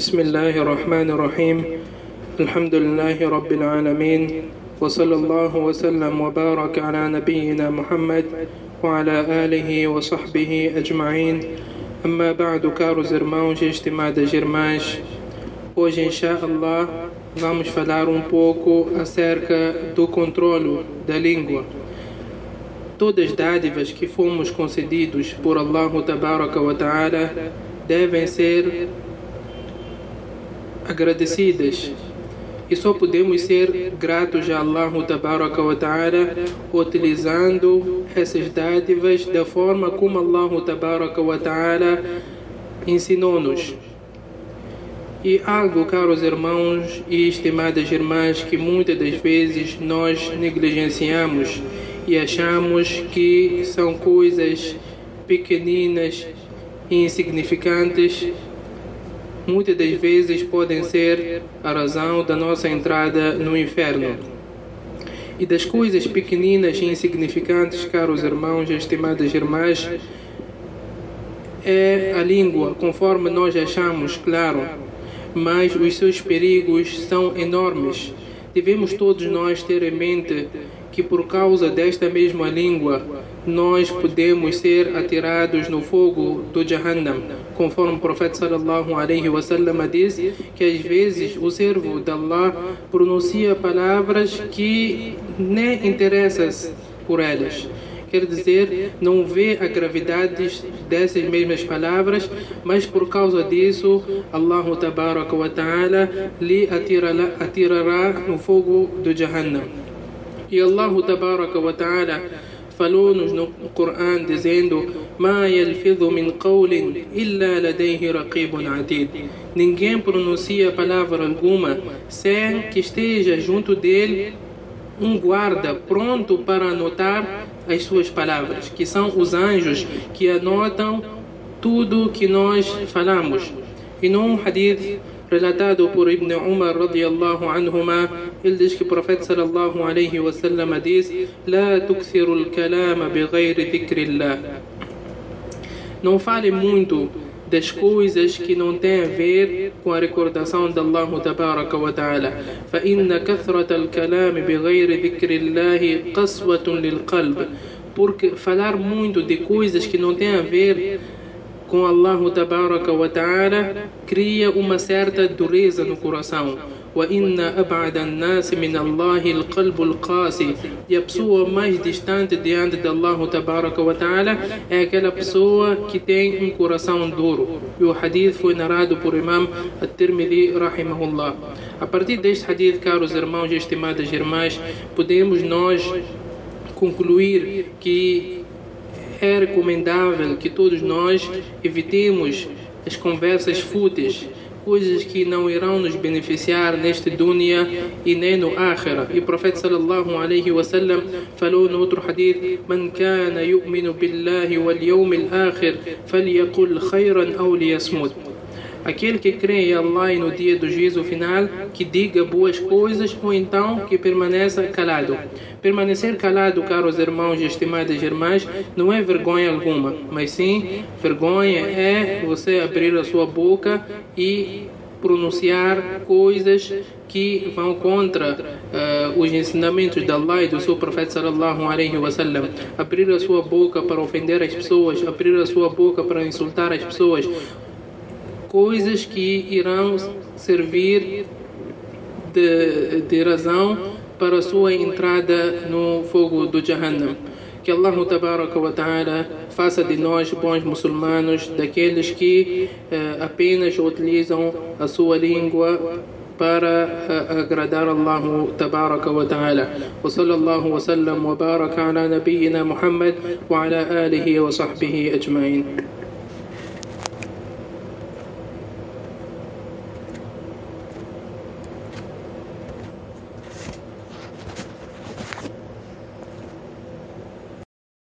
بسم الله الرحمن الرحيم الحمد لله رب العالمين وصلى الله وسلم وبارك على نبينا محمد وعلى آله وصحبه أجمعين أما بعد caros irmãos e estimadas irmãs hoje inshallah vamos falar um pouco acerca do controlo da língua todas as dádivas que fomos concedidos por Allah Tabaraka wa Ta'ala devem ser agradecidas e só podemos ser gratos a Allah Ta'ala utilizando essas dádivas da forma como Allah Ta'ala ensinou-nos. E algo, caros irmãos e estimadas irmãs, que muitas das vezes nós negligenciamos e achamos que são coisas pequeninas e insignificantes, muitas das vezes podem ser a razão da nossa entrada no inferno. E das coisas pequeninas e insignificantes, caros irmãos e estimadas irmãs, é a língua, conforme nós achamos, claro, mas os seus perigos são enormes. Devemos todos nós ter em mente que por causa desta mesma língua nós podemos ser atirados no fogo do Jahannam, conforme o profeta sallallahu alaihi wasallam diz que às vezes o servo de Allah pronuncia palavras que nem interessam por elas. Quer dizer, não vê a gravidade dessas mesmas palavras, mas por causa disso, Allah wa ta'ala lhe atirará, atirará no fogo do Jahannam. E Allah wa ta'ala falou-nos no Coran dizendo Ma yalfidhu min qawlin illa ladayhi raqibun atid. Ninguém pronuncia palavra alguma sem que esteja junto dele um guarda pronto para anotar as suas palavras, que são os anjos que anotam tudo que nós falamos. E num hadith relatado por Ibn Umar radiyallahu anhuma, ele diz que o profeta sallallahu alaihi wasallam diz: "La tukthiru al-kalama ذكر dhikrillah." Não fale muito das coisas que não têm a ver com a recordação de Allah tabaraka wa ta'ala. فإن كثرة الكلام بغير ذكر الله قسوة للقلب. Porque falar muito de coisas que não têm a ver com Allah Tabaraka wa Ta'ala cria uma certa dureza no coração. E a pessoa mais distante diante de Allah wa Ta'ala é aquela pessoa que tem um coração duro. E o hadith foi narrado por Imam At-Tirmidhi rahimahullah. A partir deste hadith, caros irmãos e estimadas irmãs, podemos nós concluir que é recomendável que todos nós evitemos as conversas fúteis coisas que não irão nos beneficiar neste dunya e nem no akhira. E o profeta sallallahu alaihi wasallam falou no outro hadith: "Man kana yu'minu billahi wal yawmil akhir falyaqul khayran aw liyasmut." Aquele que crê em Allah e no dia do juízo final, que diga boas coisas ou então que permaneça calado. Permanecer calado, caros irmãos e estimadas irmãs, não é vergonha alguma, mas sim vergonha é você abrir a sua boca e pronunciar coisas que vão contra uh, os ensinamentos de Allah e do seu profeta sallallahu alaihi wasallam. Abrir a sua boca para ofender as pessoas, abrir a sua boca para insultar as pessoas, coisas que irão servir de, de razão para a sua entrada no fogo do Jahannam. Que Allah wa ta'ala faça de nós bons muçulmanos, daqueles que uh, apenas utilizam a sua língua para agradar Allah tabaraka wa ta'ala. Wa sallallahu wa sallam wa baraka ala nabiyyina Muhammad wa ala alihi wa sahbihi ajma'in.